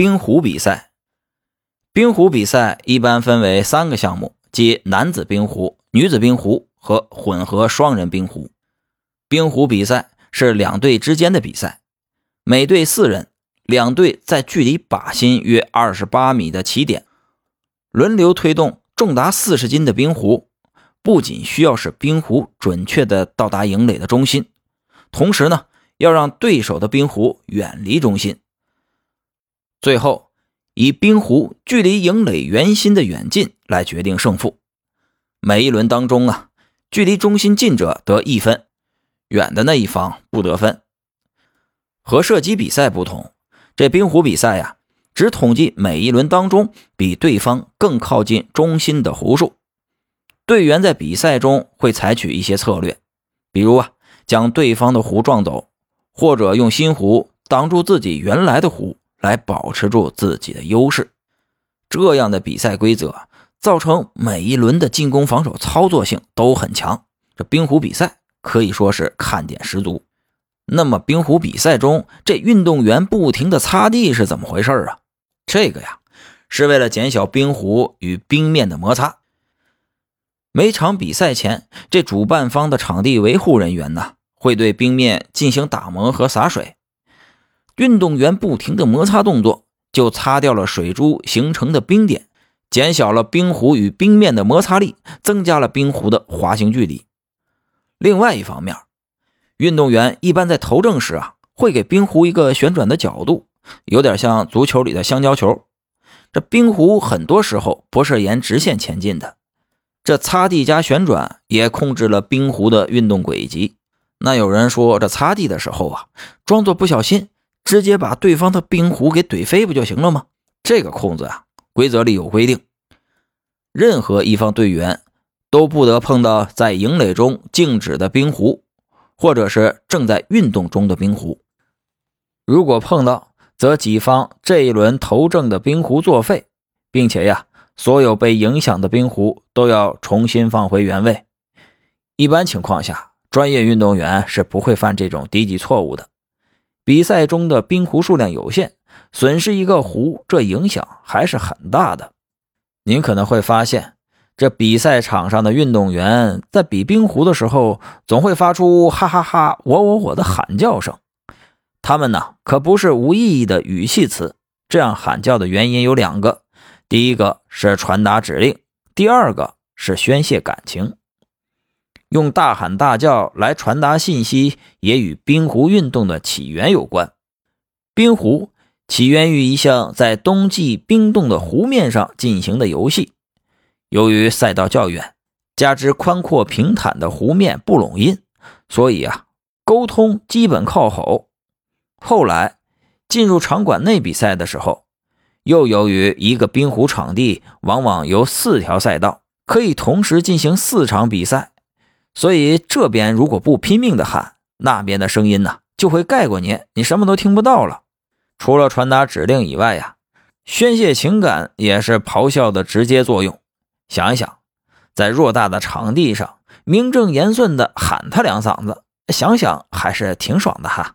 冰壶比赛。冰壶比赛一般分为三个项目，即男子冰壶、女子冰壶和混合双人冰壶。冰壶比赛是两队之间的比赛，每队四人，两队在距离靶心约二十八米的起点，轮流推动重达四十斤的冰壶。不仅需要使冰壶准确的到达营垒的中心，同时呢，要让对手的冰壶远离中心。最后，以冰壶距离营垒圆心的远近来决定胜负。每一轮当中啊，距离中心近者得一分，远的那一方不得分。和射击比赛不同，这冰壶比赛呀，只统计每一轮当中比对方更靠近中心的壶数。队员在比赛中会采取一些策略，比如啊，将对方的壶撞走，或者用新壶挡住自己原来的壶，来保持住自己的优势。这样的比赛规则造成每一轮的进攻、防守操作性都很强。这冰壶比赛可以说是看点十足。那么，冰壶比赛中这运动员不停的擦地是怎么回事啊？这个呀，是为了减小冰壶与冰面的摩擦。每场比赛前，这主办方的场地维护人员呢，会对冰面进行打磨和洒水。运动员不停的摩擦动作，就擦掉了水珠形成的冰点，减小了冰壶与冰面的摩擦力，增加了冰壶的滑行距离。另外一方面，运动员一般在投掷时啊，会给冰壶一个旋转的角度，有点像足球里的香蕉球。这冰壶很多时候不是沿直线前进的。这擦地加旋转也控制了冰壶的运动轨迹。那有人说，这擦地的时候啊，装作不小心，直接把对方的冰壶给怼飞不就行了吗？这个空子啊，规则里有规定，任何一方队员都不得碰到在营垒中静止的冰壶，或者是正在运动中的冰壶。如果碰到，则己方这一轮投掷的冰壶作废，并且呀。所有被影响的冰壶都要重新放回原位。一般情况下，专业运动员是不会犯这种低级错误的。比赛中的冰壶数量有限，损失一个壶，这影响还是很大的。您可能会发现，这比赛场上的运动员在比冰壶的时候，总会发出“哈哈哈，我我我”的喊叫声。他们呢，可不是无意义的语气词。这样喊叫的原因有两个。第一个是传达指令，第二个是宣泄感情。用大喊大叫来传达信息，也与冰壶运动的起源有关。冰壶起源于一项在冬季冰冻的湖面上进行的游戏。由于赛道较远，加之宽阔平坦的湖面不拢音，所以啊，沟通基本靠吼。后来进入场馆内比赛的时候。又由于一个冰壶场地往往有四条赛道，可以同时进行四场比赛，所以这边如果不拼命的喊，那边的声音呢就会盖过你，你什么都听不到了。除了传达指令以外呀，宣泄情感也是咆哮的直接作用。想一想，在偌大的场地上名正言顺的喊他两嗓子，想想还是挺爽的哈。